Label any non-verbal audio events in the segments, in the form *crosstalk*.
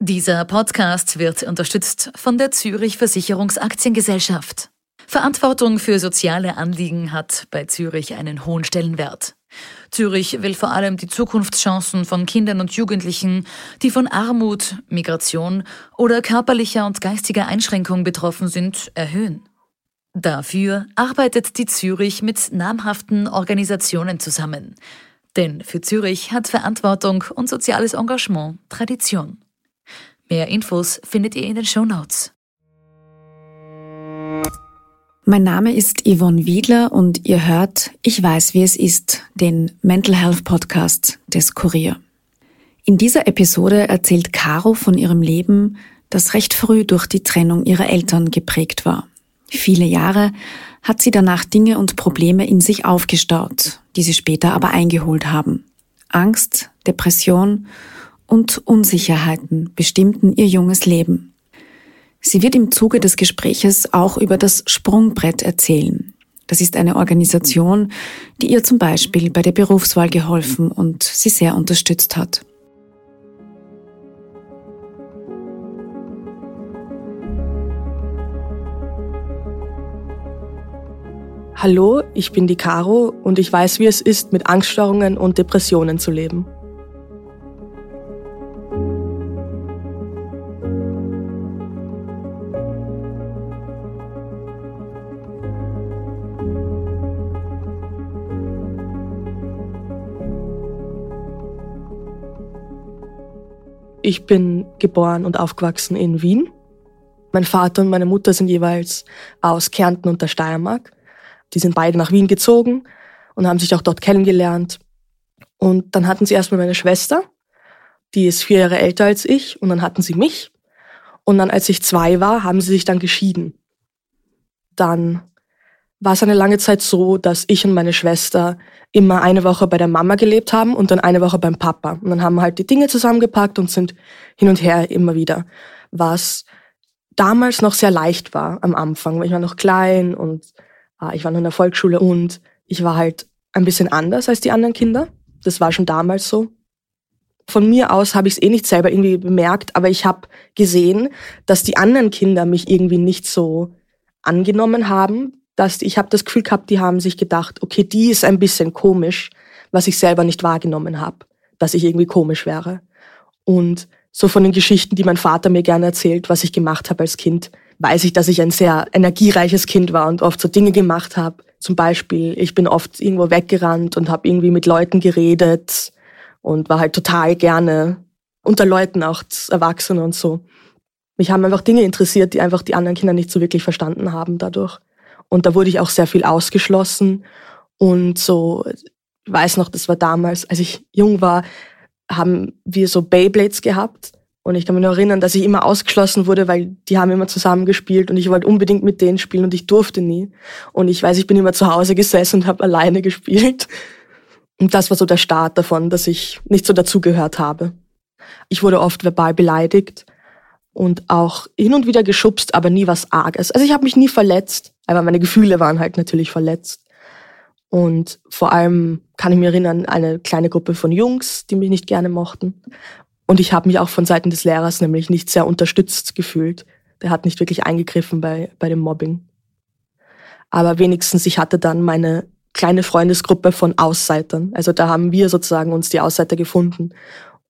Dieser Podcast wird unterstützt von der Zürich Versicherungsaktiengesellschaft. Verantwortung für soziale Anliegen hat bei Zürich einen hohen Stellenwert. Zürich will vor allem die Zukunftschancen von Kindern und Jugendlichen, die von Armut, Migration oder körperlicher und geistiger Einschränkung betroffen sind, erhöhen. Dafür arbeitet die Zürich mit namhaften Organisationen zusammen. Denn für Zürich hat Verantwortung und soziales Engagement Tradition. Mehr Infos findet ihr in den Show Notes. Mein Name ist Yvonne Wiedler und ihr hört Ich weiß, wie es ist, den Mental Health Podcast des Kurier. In dieser Episode erzählt Caro von ihrem Leben, das recht früh durch die Trennung ihrer Eltern geprägt war. Viele Jahre hat sie danach Dinge und Probleme in sich aufgestaut, die sie später aber eingeholt haben. Angst, Depression und Unsicherheiten bestimmten ihr junges Leben. Sie wird im Zuge des Gespräches auch über das Sprungbrett erzählen. Das ist eine Organisation, die ihr zum Beispiel bei der Berufswahl geholfen und sie sehr unterstützt hat. Hallo, ich bin die Caro und ich weiß, wie es ist, mit Angststörungen und Depressionen zu leben. Ich bin geboren und aufgewachsen in Wien. Mein Vater und meine Mutter sind jeweils aus Kärnten und der Steiermark. Die sind beide nach Wien gezogen und haben sich auch dort kennengelernt. Und dann hatten sie erstmal meine Schwester, die ist vier Jahre älter als ich, und dann hatten sie mich. Und dann, als ich zwei war, haben sie sich dann geschieden. Dann war es eine lange Zeit so, dass ich und meine Schwester immer eine Woche bei der Mama gelebt haben und dann eine Woche beim Papa. Und dann haben wir halt die Dinge zusammengepackt und sind hin und her immer wieder. Was damals noch sehr leicht war am Anfang, weil ich war noch klein und äh, ich war noch in der Volksschule und ich war halt ein bisschen anders als die anderen Kinder. Das war schon damals so. Von mir aus habe ich es eh nicht selber irgendwie bemerkt, aber ich habe gesehen, dass die anderen Kinder mich irgendwie nicht so angenommen haben, dass ich habe das Gefühl gehabt, die haben sich gedacht, okay, die ist ein bisschen komisch, was ich selber nicht wahrgenommen habe, dass ich irgendwie komisch wäre. Und so von den Geschichten, die mein Vater mir gerne erzählt, was ich gemacht habe als Kind, weiß ich, dass ich ein sehr energiereiches Kind war und oft so Dinge gemacht habe. Zum Beispiel, ich bin oft irgendwo weggerannt und habe irgendwie mit Leuten geredet und war halt total gerne unter Leuten, auch Erwachsene und so. Mich haben einfach Dinge interessiert, die einfach die anderen Kinder nicht so wirklich verstanden haben dadurch. Und da wurde ich auch sehr viel ausgeschlossen. Und so, ich weiß noch, das war damals, als ich jung war, haben wir so Beyblades gehabt. Und ich kann mich noch erinnern, dass ich immer ausgeschlossen wurde, weil die haben immer zusammen gespielt und ich wollte unbedingt mit denen spielen und ich durfte nie. Und ich weiß, ich bin immer zu Hause gesessen und habe alleine gespielt. Und das war so der Start davon, dass ich nicht so dazugehört habe. Ich wurde oft verbal beleidigt und auch hin und wieder geschubst, aber nie was Arges. Also ich habe mich nie verletzt, aber meine Gefühle waren halt natürlich verletzt. Und vor allem kann ich mich erinnern, eine kleine Gruppe von Jungs, die mich nicht gerne mochten. Und ich habe mich auch von Seiten des Lehrers nämlich nicht sehr unterstützt gefühlt. Der hat nicht wirklich eingegriffen bei, bei dem Mobbing. Aber wenigstens, ich hatte dann meine kleine Freundesgruppe von Ausseitern. Also da haben wir sozusagen uns die Ausseiter gefunden.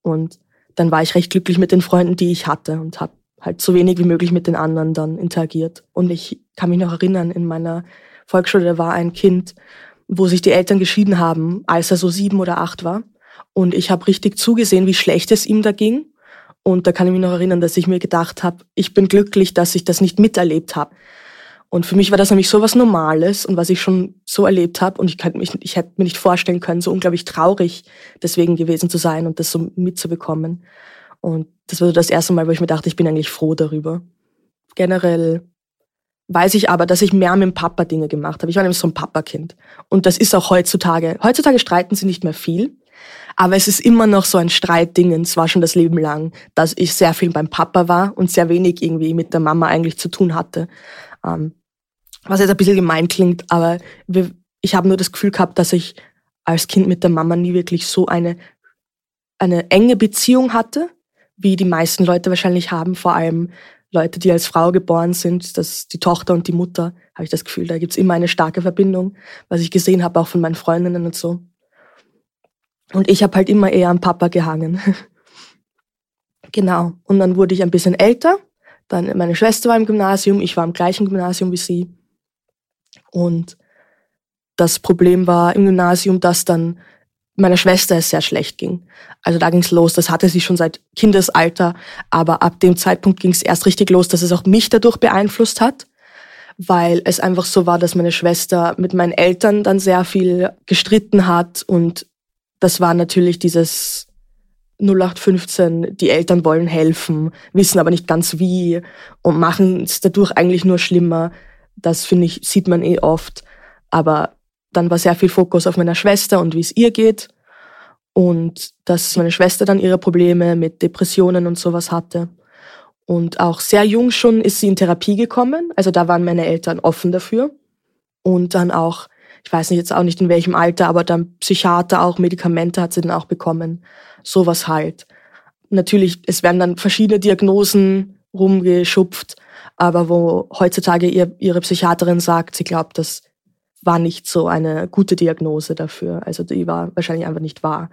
Und dann war ich recht glücklich mit den Freunden, die ich hatte und habe halt so wenig wie möglich mit den anderen dann interagiert. Und ich kann mich noch erinnern, in meiner Volksschule war ein Kind, wo sich die Eltern geschieden haben, als er so sieben oder acht war. Und ich habe richtig zugesehen, wie schlecht es ihm da ging. Und da kann ich mich noch erinnern, dass ich mir gedacht habe, ich bin glücklich, dass ich das nicht miterlebt habe. Und für mich war das nämlich so was Normales und was ich schon so erlebt habe. Und ich, kann mich, ich hätte mir nicht vorstellen können, so unglaublich traurig deswegen gewesen zu sein und das so mitzubekommen. Und das war so das erste Mal, wo ich mir dachte, ich bin eigentlich froh darüber. Generell weiß ich aber, dass ich mehr mit dem Papa Dinge gemacht habe. Ich war nämlich so ein Papakind. Und das ist auch heutzutage. Heutzutage streiten sie nicht mehr viel. Aber es ist immer noch so ein Streitding, es war schon das Leben lang, dass ich sehr viel beim Papa war und sehr wenig irgendwie mit der Mama eigentlich zu tun hatte. Ähm, was jetzt ein bisschen gemein klingt, aber wir, ich habe nur das Gefühl gehabt, dass ich als Kind mit der Mama nie wirklich so eine, eine enge Beziehung hatte, wie die meisten Leute wahrscheinlich haben, vor allem Leute, die als Frau geboren sind, dass die Tochter und die Mutter, habe ich das Gefühl, da gibt's immer eine starke Verbindung, was ich gesehen habe, auch von meinen Freundinnen und so. Und ich habe halt immer eher am Papa gehangen. *laughs* genau. Und dann wurde ich ein bisschen älter. Dann meine Schwester war im Gymnasium, ich war im gleichen Gymnasium wie sie. Und das Problem war im Gymnasium, dass dann meiner Schwester es sehr schlecht ging. Also da ging's los. Das hatte sie schon seit Kindesalter, aber ab dem Zeitpunkt ging's erst richtig los, dass es auch mich dadurch beeinflusst hat, weil es einfach so war, dass meine Schwester mit meinen Eltern dann sehr viel gestritten hat und das war natürlich dieses 0815, die Eltern wollen helfen, wissen aber nicht ganz wie und machen es dadurch eigentlich nur schlimmer. Das finde ich, sieht man eh oft. Aber dann war sehr viel Fokus auf meiner Schwester und wie es ihr geht. Und dass meine Schwester dann ihre Probleme mit Depressionen und sowas hatte. Und auch sehr jung schon ist sie in Therapie gekommen. Also da waren meine Eltern offen dafür. Und dann auch, ich weiß nicht jetzt auch nicht in welchem Alter, aber dann Psychiater auch, Medikamente hat sie dann auch bekommen. Sowas halt. Natürlich, es werden dann verschiedene Diagnosen rumgeschupft, aber wo heutzutage ihr, ihre Psychiaterin sagt, sie glaubt, dass war nicht so eine gute Diagnose dafür. Also die war wahrscheinlich einfach nicht wahr.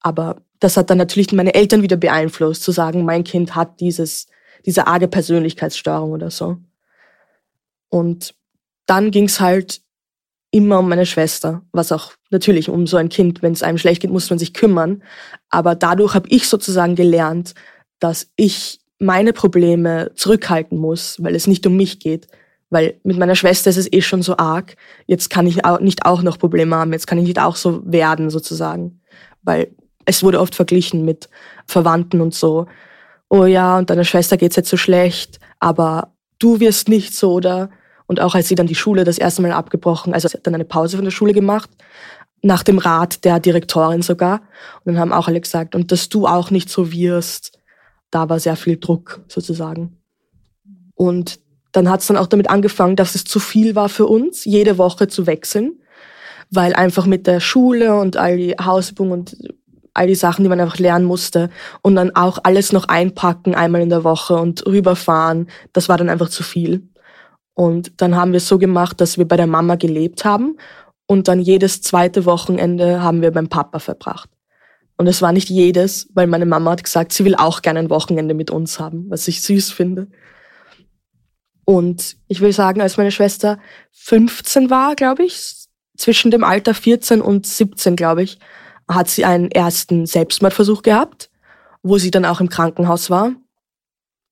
Aber das hat dann natürlich meine Eltern wieder beeinflusst, zu sagen, mein Kind hat dieses, diese arge Persönlichkeitsstörung oder so. Und dann ging's halt immer um meine Schwester, was auch natürlich um so ein Kind, wenn es einem schlecht geht, muss man sich kümmern. Aber dadurch habe ich sozusagen gelernt, dass ich meine Probleme zurückhalten muss, weil es nicht um mich geht, weil mit meiner Schwester ist es eh schon so arg. Jetzt kann ich auch nicht auch noch Probleme haben. Jetzt kann ich nicht auch so werden, sozusagen. Weil es wurde oft verglichen mit Verwandten und so. Oh ja, und deiner Schwester geht's jetzt so schlecht, aber du wirst nicht so, oder? Und auch als sie dann die Schule das erste Mal abgebrochen, also sie hat dann eine Pause von der Schule gemacht, nach dem Rat der Direktorin sogar. Und dann haben auch alle gesagt, und dass du auch nicht so wirst, da war sehr viel Druck sozusagen. Und dann hat es dann auch damit angefangen, dass es zu viel war für uns, jede Woche zu wechseln, weil einfach mit der Schule und all die Hausübungen und all die Sachen, die man einfach lernen musste und dann auch alles noch einpacken einmal in der Woche und rüberfahren, das war dann einfach zu viel. Und dann haben wir es so gemacht, dass wir bei der Mama gelebt haben und dann jedes zweite Wochenende haben wir beim Papa verbracht. Und es war nicht jedes, weil meine Mama hat gesagt, sie will auch gerne ein Wochenende mit uns haben, was ich süß finde. Und ich will sagen, als meine Schwester 15 war, glaube ich, zwischen dem Alter 14 und 17, glaube ich, hat sie einen ersten Selbstmordversuch gehabt, wo sie dann auch im Krankenhaus war.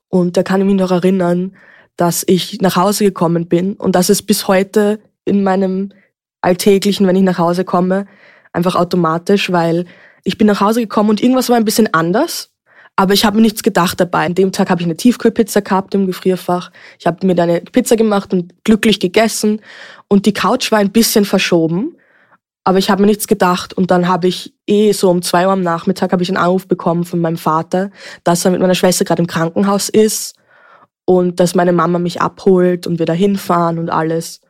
Und da kann ich mich noch erinnern, dass ich nach Hause gekommen bin und das ist bis heute in meinem alltäglichen, wenn ich nach Hause komme, einfach automatisch, weil ich bin nach Hause gekommen und irgendwas war ein bisschen anders aber ich habe mir nichts gedacht dabei. An dem Tag habe ich eine Tiefkühlpizza gehabt im Gefrierfach. Ich habe mir eine Pizza gemacht und glücklich gegessen. Und die Couch war ein bisschen verschoben. Aber ich habe mir nichts gedacht. Und dann habe ich eh so um zwei Uhr am Nachmittag habe ich einen Anruf bekommen von meinem Vater, dass er mit meiner Schwester gerade im Krankenhaus ist und dass meine Mama mich abholt und wir da hinfahren und alles.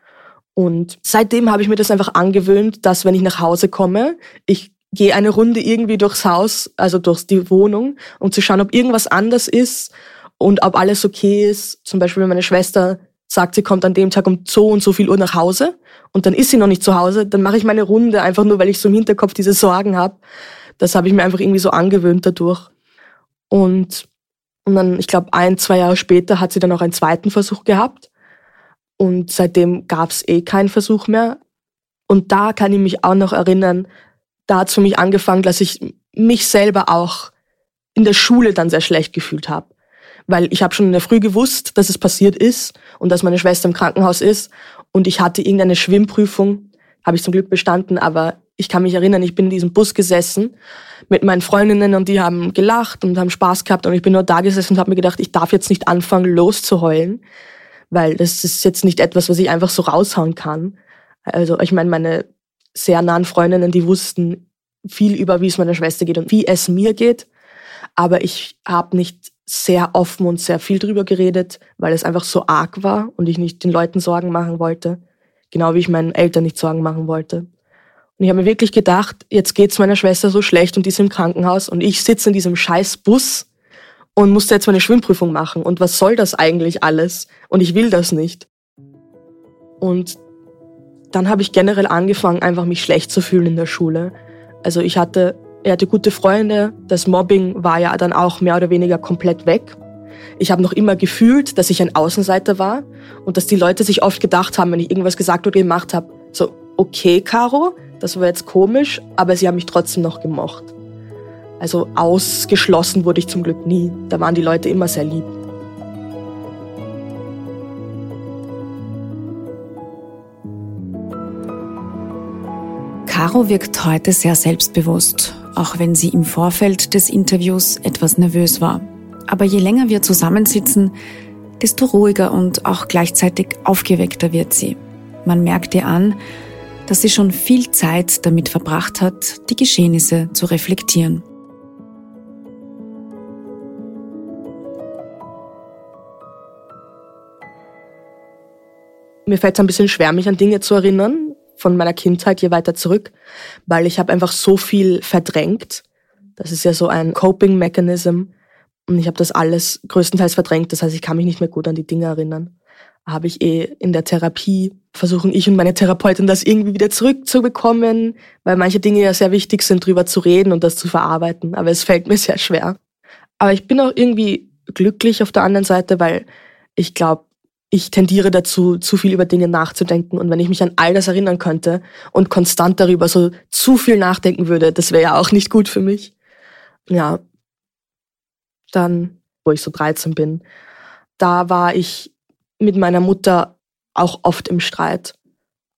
Und seitdem habe ich mir das einfach angewöhnt, dass wenn ich nach Hause komme, ich gehe eine Runde irgendwie durchs Haus, also durch die Wohnung, um zu schauen, ob irgendwas anders ist und ob alles okay ist. Zum Beispiel, wenn meine Schwester sagt, sie kommt an dem Tag um so und so viel Uhr nach Hause und dann ist sie noch nicht zu Hause, dann mache ich meine Runde einfach nur, weil ich so im Hinterkopf diese Sorgen habe. Das habe ich mir einfach irgendwie so angewöhnt dadurch. Und, und dann, ich glaube, ein, zwei Jahre später hat sie dann auch einen zweiten Versuch gehabt. Und seitdem gab es eh keinen Versuch mehr. Und da kann ich mich auch noch erinnern, da hat es für mich angefangen, dass ich mich selber auch in der Schule dann sehr schlecht gefühlt habe. Weil ich habe schon in der Früh gewusst, dass es passiert ist und dass meine Schwester im Krankenhaus ist. Und ich hatte irgendeine Schwimmprüfung, habe ich zum Glück bestanden, aber ich kann mich erinnern, ich bin in diesem Bus gesessen mit meinen Freundinnen und die haben gelacht und haben Spaß gehabt und ich bin nur da gesessen und habe mir gedacht, ich darf jetzt nicht anfangen loszuheulen, weil das ist jetzt nicht etwas, was ich einfach so raushauen kann. Also ich meine, meine sehr nahen Freundinnen, die wussten viel über, wie es meiner Schwester geht und wie es mir geht. Aber ich habe nicht sehr offen und sehr viel drüber geredet, weil es einfach so arg war und ich nicht den Leuten Sorgen machen wollte. Genau wie ich meinen Eltern nicht Sorgen machen wollte. Und ich habe mir wirklich gedacht, jetzt geht's meiner Schwester so schlecht und die ist im Krankenhaus und ich sitze in diesem scheiß Bus und musste jetzt meine Schwimmprüfung machen. Und was soll das eigentlich alles? Und ich will das nicht. Und dann habe ich generell angefangen, einfach mich schlecht zu fühlen in der Schule. Also ich hatte, er hatte gute Freunde, das Mobbing war ja dann auch mehr oder weniger komplett weg. Ich habe noch immer gefühlt, dass ich ein Außenseiter war und dass die Leute sich oft gedacht haben, wenn ich irgendwas gesagt oder gemacht habe, so, okay, Caro, das war jetzt komisch, aber sie haben mich trotzdem noch gemocht. Also ausgeschlossen wurde ich zum Glück nie. Da waren die Leute immer sehr lieb. Caro wirkt heute sehr selbstbewusst, auch wenn sie im Vorfeld des Interviews etwas nervös war. Aber je länger wir zusammensitzen, desto ruhiger und auch gleichzeitig aufgeweckter wird sie. Man merkt ihr an, dass sie schon viel Zeit damit verbracht hat, die Geschehnisse zu reflektieren. Mir fällt es ein bisschen schwer, mich an Dinge zu erinnern von meiner Kindheit je weiter zurück, weil ich habe einfach so viel verdrängt. Das ist ja so ein Coping-Mechanism. Und ich habe das alles größtenteils verdrängt. Das heißt, ich kann mich nicht mehr gut an die Dinge erinnern. Habe ich eh in der Therapie versuchen ich und meine Therapeutin das irgendwie wieder zurückzubekommen, weil manche Dinge ja sehr wichtig sind, drüber zu reden und das zu verarbeiten. Aber es fällt mir sehr schwer. Aber ich bin auch irgendwie glücklich auf der anderen Seite, weil ich glaube, ich tendiere dazu, zu viel über Dinge nachzudenken. Und wenn ich mich an all das erinnern könnte und konstant darüber so zu viel nachdenken würde, das wäre ja auch nicht gut für mich. Ja. Dann, wo ich so 13 bin, da war ich mit meiner Mutter auch oft im Streit.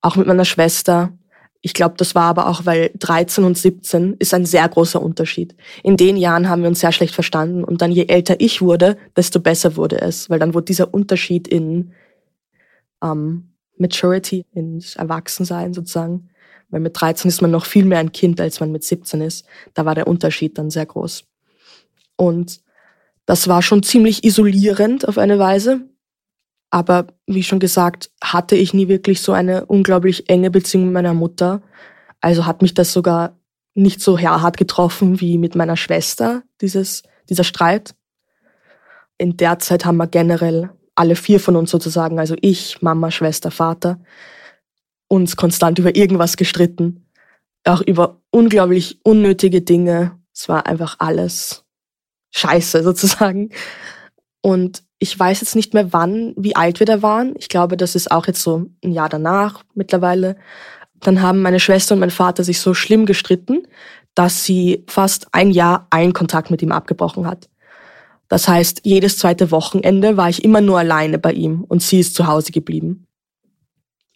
Auch mit meiner Schwester. Ich glaube, das war aber auch, weil 13 und 17 ist ein sehr großer Unterschied. In den Jahren haben wir uns sehr schlecht verstanden und dann je älter ich wurde, desto besser wurde es, weil dann wurde dieser Unterschied in ähm, Maturity, in Erwachsensein sozusagen, weil mit 13 ist man noch viel mehr ein Kind, als man mit 17 ist. Da war der Unterschied dann sehr groß. Und das war schon ziemlich isolierend auf eine Weise, aber wie schon gesagt, hatte ich nie wirklich so eine unglaublich enge Beziehung mit meiner Mutter. Also hat mich das sogar nicht so hart getroffen wie mit meiner Schwester, dieses, dieser Streit. In der Zeit haben wir generell alle vier von uns sozusagen, also ich, Mama, Schwester, Vater, uns konstant über irgendwas gestritten. Auch über unglaublich unnötige Dinge. Es war einfach alles scheiße sozusagen. Und ich weiß jetzt nicht mehr wann, wie alt wir da waren. Ich glaube, das ist auch jetzt so ein Jahr danach mittlerweile. Dann haben meine Schwester und mein Vater sich so schlimm gestritten, dass sie fast ein Jahr allen Kontakt mit ihm abgebrochen hat. Das heißt, jedes zweite Wochenende war ich immer nur alleine bei ihm und sie ist zu Hause geblieben.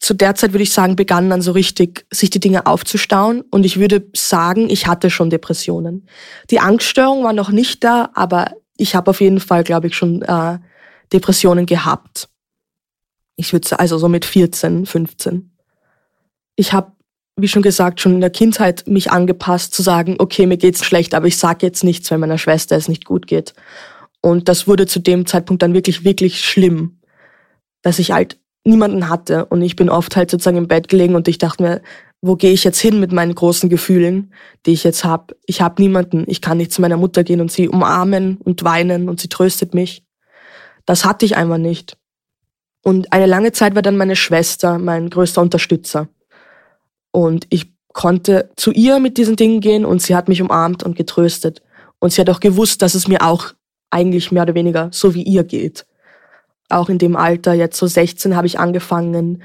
Zu der Zeit würde ich sagen, begannen dann so richtig, sich die Dinge aufzustauen und ich würde sagen, ich hatte schon Depressionen. Die Angststörung war noch nicht da, aber ich habe auf jeden Fall, glaube ich, schon äh, Depressionen gehabt. Ich würde also so mit 14, 15. Ich habe, wie schon gesagt, schon in der Kindheit mich angepasst zu sagen, okay, mir geht's schlecht, aber ich sage jetzt nichts, wenn meiner Schwester es nicht gut geht. Und das wurde zu dem Zeitpunkt dann wirklich, wirklich schlimm, dass ich halt niemanden hatte und ich bin oft halt sozusagen im Bett gelegen und ich dachte mir, wo gehe ich jetzt hin mit meinen großen Gefühlen, die ich jetzt habe? Ich habe niemanden. Ich kann nicht zu meiner Mutter gehen und sie umarmen und weinen und sie tröstet mich. Das hatte ich einfach nicht. Und eine lange Zeit war dann meine Schwester mein größter Unterstützer. Und ich konnte zu ihr mit diesen Dingen gehen und sie hat mich umarmt und getröstet. Und sie hat auch gewusst, dass es mir auch eigentlich mehr oder weniger so wie ihr geht. Auch in dem Alter, jetzt so 16, habe ich angefangen,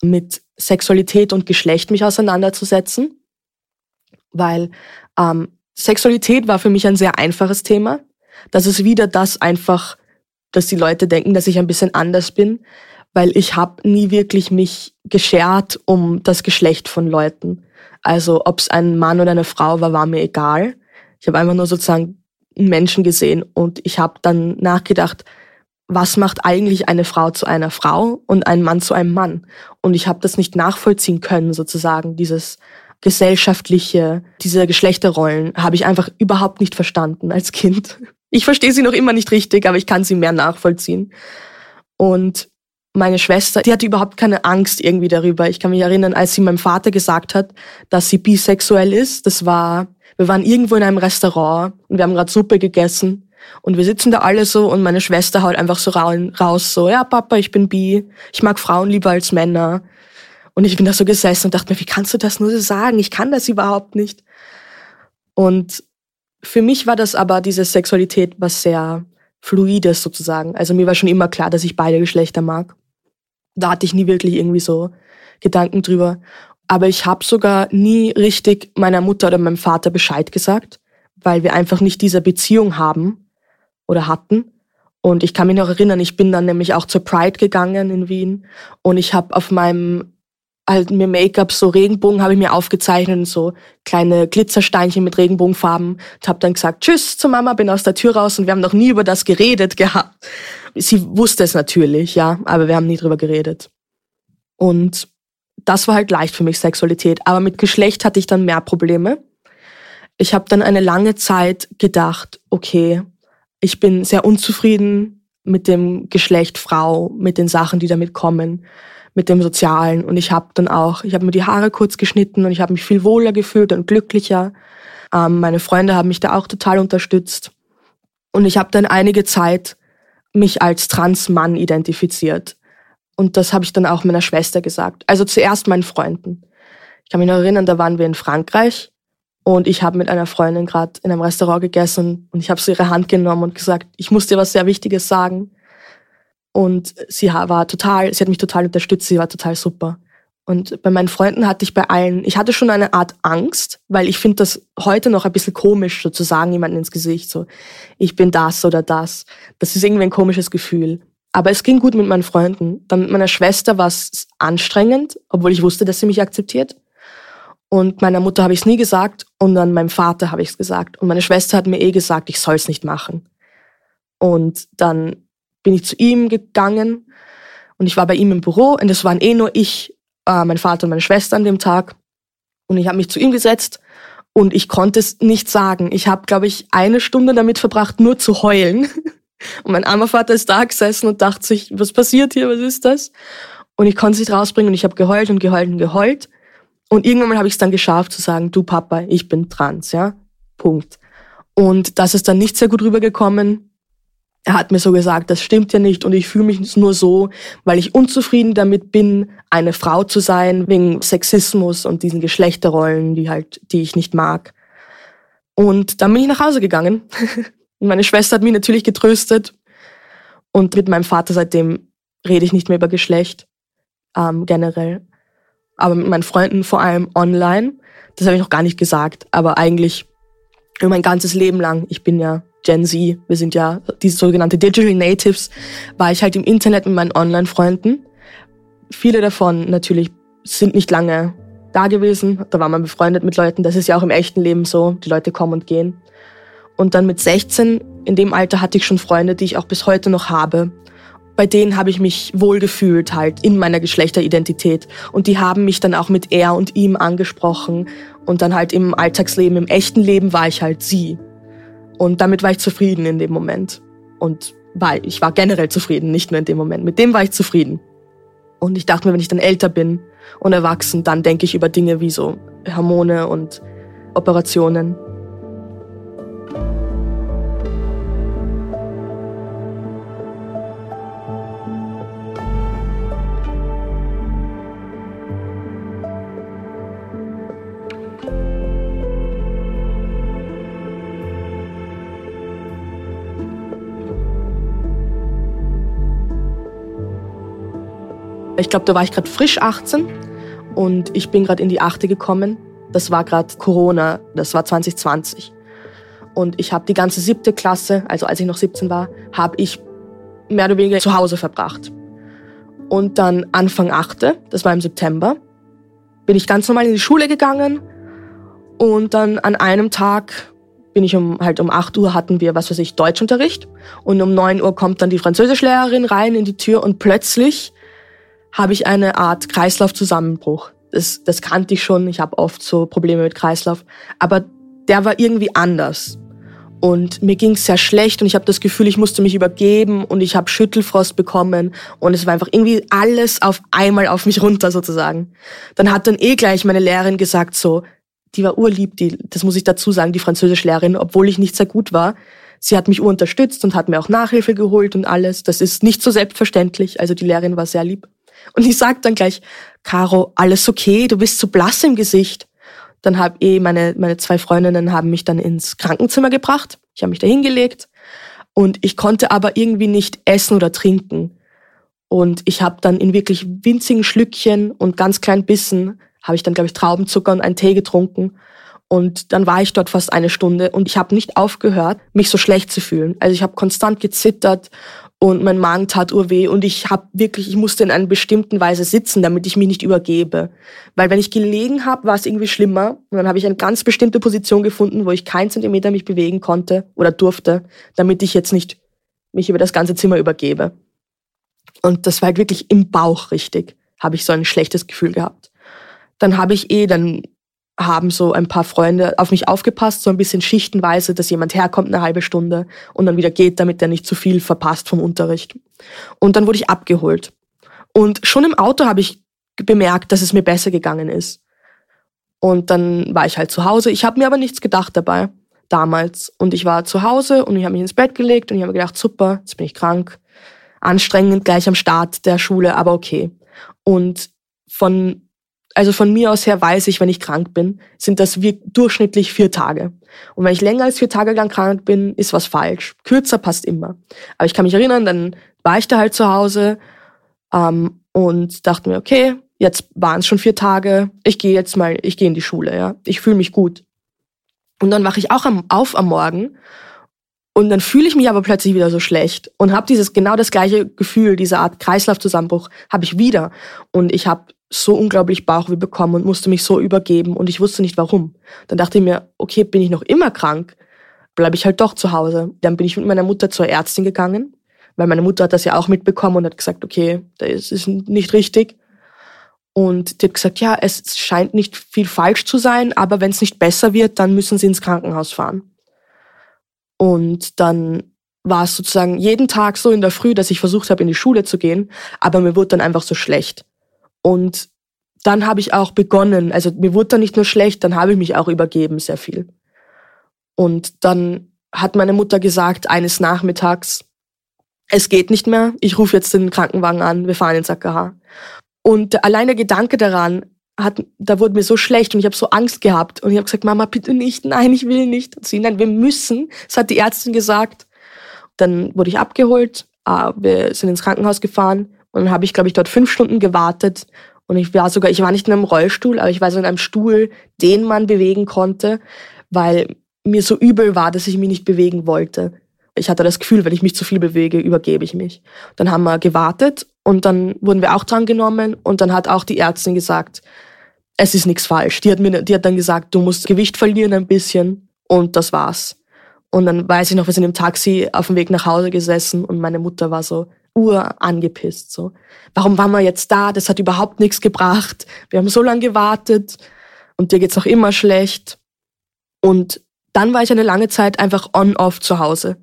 mit Sexualität und Geschlecht mich auseinanderzusetzen. Weil ähm, Sexualität war für mich ein sehr einfaches Thema. Das ist wieder das einfach dass die Leute denken, dass ich ein bisschen anders bin, weil ich habe nie wirklich mich geschert um das Geschlecht von Leuten. Also ob es ein Mann oder eine Frau war, war mir egal. Ich habe einfach nur sozusagen Menschen gesehen und ich habe dann nachgedacht, was macht eigentlich eine Frau zu einer Frau und ein Mann zu einem Mann? Und ich habe das nicht nachvollziehen können, sozusagen, dieses gesellschaftliche, diese Geschlechterrollen habe ich einfach überhaupt nicht verstanden als Kind. Ich verstehe sie noch immer nicht richtig, aber ich kann sie mehr nachvollziehen. Und meine Schwester, die hatte überhaupt keine Angst irgendwie darüber. Ich kann mich erinnern, als sie meinem Vater gesagt hat, dass sie bisexuell ist. Das war, wir waren irgendwo in einem Restaurant und wir haben gerade Suppe gegessen. Und wir sitzen da alle so und meine Schwester haut einfach so raus, so, ja, Papa, ich bin bi, ich mag Frauen lieber als Männer. Und ich bin da so gesessen und dachte mir, wie kannst du das nur so sagen? Ich kann das überhaupt nicht. Und für mich war das aber diese Sexualität was sehr Fluides sozusagen. Also mir war schon immer klar, dass ich beide Geschlechter mag. Da hatte ich nie wirklich irgendwie so Gedanken drüber. Aber ich habe sogar nie richtig meiner Mutter oder meinem Vater Bescheid gesagt, weil wir einfach nicht diese Beziehung haben oder hatten. Und ich kann mich noch erinnern, ich bin dann nämlich auch zur Pride gegangen in Wien und ich habe auf meinem halt mir Make-up, so Regenbogen habe ich mir aufgezeichnet, so kleine Glitzersteinchen mit Regenbogenfarben und habe dann gesagt, tschüss zur Mama, bin aus der Tür raus und wir haben noch nie über das geredet *laughs* gehabt. Sie wusste es natürlich, ja, aber wir haben nie drüber geredet. Und das war halt leicht für mich, Sexualität. Aber mit Geschlecht hatte ich dann mehr Probleme. Ich habe dann eine lange Zeit gedacht, okay, ich bin sehr unzufrieden mit dem Geschlecht Frau, mit den Sachen, die damit kommen, mit dem Sozialen. Und ich habe dann auch, ich habe mir die Haare kurz geschnitten und ich habe mich viel wohler gefühlt und glücklicher. Ähm, meine Freunde haben mich da auch total unterstützt. Und ich habe dann einige Zeit mich als Transmann identifiziert. Und das habe ich dann auch meiner Schwester gesagt. Also zuerst meinen Freunden. Ich kann mich noch erinnern, da waren wir in Frankreich und ich habe mit einer Freundin gerade in einem Restaurant gegessen und ich habe so ihre Hand genommen und gesagt, ich muss dir was sehr Wichtiges sagen. Und sie war total, sie hat mich total unterstützt, sie war total super. Und bei meinen Freunden hatte ich bei allen, ich hatte schon eine Art Angst, weil ich finde das heute noch ein bisschen komisch, so zu sagen jemandem ins Gesicht, so, ich bin das oder das. Das ist irgendwie ein komisches Gefühl. Aber es ging gut mit meinen Freunden. Dann mit meiner Schwester war es anstrengend, obwohl ich wusste, dass sie mich akzeptiert. Und meiner Mutter habe ich es nie gesagt und dann meinem Vater habe ich es gesagt. Und meine Schwester hat mir eh gesagt, ich soll es nicht machen. Und dann bin ich zu ihm gegangen und ich war bei ihm im Büro und es waren eh nur ich, äh, mein Vater und meine Schwester an dem Tag. Und ich habe mich zu ihm gesetzt und ich konnte es nicht sagen. Ich habe, glaube ich, eine Stunde damit verbracht, nur zu heulen. *laughs* Und mein armer Vater ist da gesessen und dachte sich, was passiert hier, was ist das? Und ich konnte es nicht rausbringen und ich habe geheult und geheult und geheult. Und irgendwann habe ich es dann geschafft zu sagen, du Papa, ich bin trans, ja, Punkt. Und das ist dann nicht sehr gut rübergekommen. Er hat mir so gesagt, das stimmt ja nicht und ich fühle mich nur so, weil ich unzufrieden damit bin, eine Frau zu sein, wegen Sexismus und diesen Geschlechterrollen, die halt, die ich nicht mag. Und dann bin ich nach Hause gegangen *laughs* Und meine Schwester hat mich natürlich getröstet. Und mit meinem Vater seitdem rede ich nicht mehr über Geschlecht, ähm, generell. Aber mit meinen Freunden vor allem online. Das habe ich noch gar nicht gesagt. Aber eigentlich über mein ganzes Leben lang. Ich bin ja Gen Z. Wir sind ja diese sogenannte Digital Natives. War ich halt im Internet mit meinen Online-Freunden. Viele davon natürlich sind nicht lange da gewesen. Da war man befreundet mit Leuten. Das ist ja auch im echten Leben so. Die Leute kommen und gehen. Und dann mit 16, in dem Alter hatte ich schon Freunde, die ich auch bis heute noch habe. Bei denen habe ich mich wohlgefühlt halt in meiner Geschlechteridentität. Und die haben mich dann auch mit er und ihm angesprochen. Und dann halt im Alltagsleben, im echten Leben war ich halt sie. Und damit war ich zufrieden in dem Moment. Und war, ich war generell zufrieden, nicht nur in dem Moment. Mit dem war ich zufrieden. Und ich dachte mir, wenn ich dann älter bin und erwachsen, dann denke ich über Dinge wie so Hormone und Operationen. Ich glaube, da war ich gerade frisch 18 und ich bin gerade in die achte gekommen. Das war gerade Corona, das war 2020. Und ich habe die ganze siebte Klasse, also als ich noch 17 war, habe ich mehr oder weniger zu Hause verbracht. Und dann Anfang achte, das war im September, bin ich ganz normal in die Schule gegangen und dann an einem Tag bin ich um halt um 8 Uhr hatten wir, was weiß ich, Deutschunterricht und um 9 Uhr kommt dann die Französischlehrerin rein in die Tür und plötzlich habe ich eine Art Kreislaufzusammenbruch. Das, das kannte ich schon, ich habe oft so Probleme mit Kreislauf, aber der war irgendwie anders. Und mir ging es sehr schlecht und ich habe das Gefühl, ich musste mich übergeben und ich habe Schüttelfrost bekommen und es war einfach irgendwie alles auf einmal auf mich runter sozusagen. Dann hat dann eh gleich meine Lehrerin gesagt so, die war urlieb, die, das muss ich dazu sagen, die Französischlehrerin, obwohl ich nicht sehr gut war, sie hat mich unterstützt und hat mir auch Nachhilfe geholt und alles. Das ist nicht so selbstverständlich. Also die Lehrerin war sehr lieb. Und die sagt dann gleich, Caro, alles okay, du bist zu blass im Gesicht. Dann habe eh meine, meine zwei Freundinnen haben mich dann ins Krankenzimmer gebracht. Ich habe mich da hingelegt und ich konnte aber irgendwie nicht essen oder trinken. Und ich habe dann in wirklich winzigen Schlückchen und ganz kleinen Bissen, habe ich dann, glaube ich, Traubenzucker und einen Tee getrunken. Und dann war ich dort fast eine Stunde und ich habe nicht aufgehört, mich so schlecht zu fühlen. Also ich habe konstant gezittert und mein Magen tat urweh und ich habe wirklich, ich musste in einer bestimmten Weise sitzen, damit ich mich nicht übergebe. Weil wenn ich gelegen habe, war es irgendwie schlimmer und dann habe ich eine ganz bestimmte Position gefunden, wo ich keinen Zentimeter mich bewegen konnte oder durfte, damit ich jetzt nicht mich über das ganze Zimmer übergebe. Und das war halt wirklich im Bauch richtig, habe ich so ein schlechtes Gefühl gehabt. Dann habe ich eh, dann haben so ein paar Freunde auf mich aufgepasst, so ein bisschen schichtenweise, dass jemand herkommt eine halbe Stunde und dann wieder geht, damit der nicht zu viel verpasst vom Unterricht. Und dann wurde ich abgeholt. Und schon im Auto habe ich bemerkt, dass es mir besser gegangen ist. Und dann war ich halt zu Hause. Ich habe mir aber nichts gedacht dabei, damals. Und ich war zu Hause und ich habe mich ins Bett gelegt und ich habe gedacht, super, jetzt bin ich krank anstrengend gleich am Start der Schule, aber okay. Und von, also von mir aus her weiß ich, wenn ich krank bin, sind das wie durchschnittlich vier Tage. Und wenn ich länger als vier Tage lang krank bin, ist was falsch. Kürzer passt immer. Aber ich kann mich erinnern, dann war ich da halt zu Hause ähm, und dachte mir, okay, jetzt waren es schon vier Tage, ich gehe jetzt mal, ich gehe in die Schule, ja. Ich fühle mich gut. Und dann wache ich auch am, auf am Morgen und dann fühle ich mich aber plötzlich wieder so schlecht und habe dieses genau das gleiche Gefühl, diese Art Kreislaufzusammenbruch habe ich wieder. Und ich habe so unglaublich Bauchweh bekommen und musste mich so übergeben und ich wusste nicht warum. Dann dachte ich mir, okay, bin ich noch immer krank? Bleibe ich halt doch zu Hause. Dann bin ich mit meiner Mutter zur Ärztin gegangen, weil meine Mutter hat das ja auch mitbekommen und hat gesagt, okay, das ist nicht richtig. Und die hat gesagt, ja, es scheint nicht viel falsch zu sein, aber wenn es nicht besser wird, dann müssen Sie ins Krankenhaus fahren. Und dann war es sozusagen jeden Tag so in der Früh, dass ich versucht habe, in die Schule zu gehen, aber mir wurde dann einfach so schlecht. Und dann habe ich auch begonnen, also mir wurde dann nicht nur schlecht, dann habe ich mich auch übergeben, sehr viel. Und dann hat meine Mutter gesagt, eines Nachmittags, es geht nicht mehr, ich rufe jetzt den Krankenwagen an, wir fahren ins AKH. Und allein der Gedanke daran, hat, da wurde mir so schlecht und ich habe so Angst gehabt und ich habe gesagt, Mama, bitte nicht, nein, ich will nicht. Und sie, nein, wir müssen. Das hat die Ärztin gesagt. Dann wurde ich abgeholt, ah, wir sind ins Krankenhaus gefahren und dann habe ich, glaube ich, dort fünf Stunden gewartet und ich war sogar, ich war nicht in einem Rollstuhl, aber ich war so in einem Stuhl, den man bewegen konnte, weil mir so übel war, dass ich mich nicht bewegen wollte. Ich hatte das Gefühl, wenn ich mich zu viel bewege, übergebe ich mich. Dann haben wir gewartet und dann wurden wir auch dran genommen und dann hat auch die Ärztin gesagt, es ist nichts falsch. Die hat mir, die hat dann gesagt, du musst Gewicht verlieren ein bisschen und das war's. Und dann weiß ich noch, wir sind im Taxi auf dem Weg nach Hause gesessen und meine Mutter war so urangepisst, so. Warum waren wir jetzt da? Das hat überhaupt nichts gebracht. Wir haben so lange gewartet und dir geht's noch immer schlecht. Und dann war ich eine lange Zeit einfach on-off zu Hause.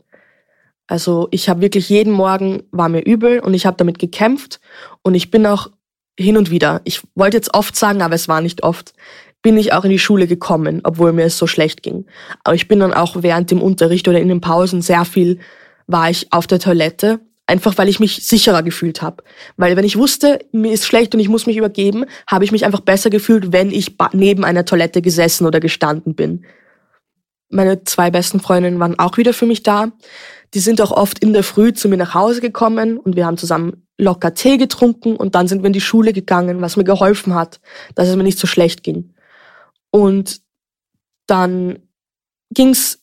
Also ich habe wirklich jeden Morgen war mir übel und ich habe damit gekämpft und ich bin auch hin und wieder, ich wollte jetzt oft sagen, aber es war nicht oft, bin ich auch in die Schule gekommen, obwohl mir es so schlecht ging. Aber ich bin dann auch während dem Unterricht oder in den Pausen sehr viel war ich auf der Toilette, einfach weil ich mich sicherer gefühlt habe. Weil wenn ich wusste, mir ist schlecht und ich muss mich übergeben, habe ich mich einfach besser gefühlt, wenn ich neben einer Toilette gesessen oder gestanden bin. Meine zwei besten Freundinnen waren auch wieder für mich da. Die sind auch oft in der Früh zu mir nach Hause gekommen und wir haben zusammen locker Tee getrunken und dann sind wir in die Schule gegangen, was mir geholfen hat, dass es mir nicht so schlecht ging. Und dann ging's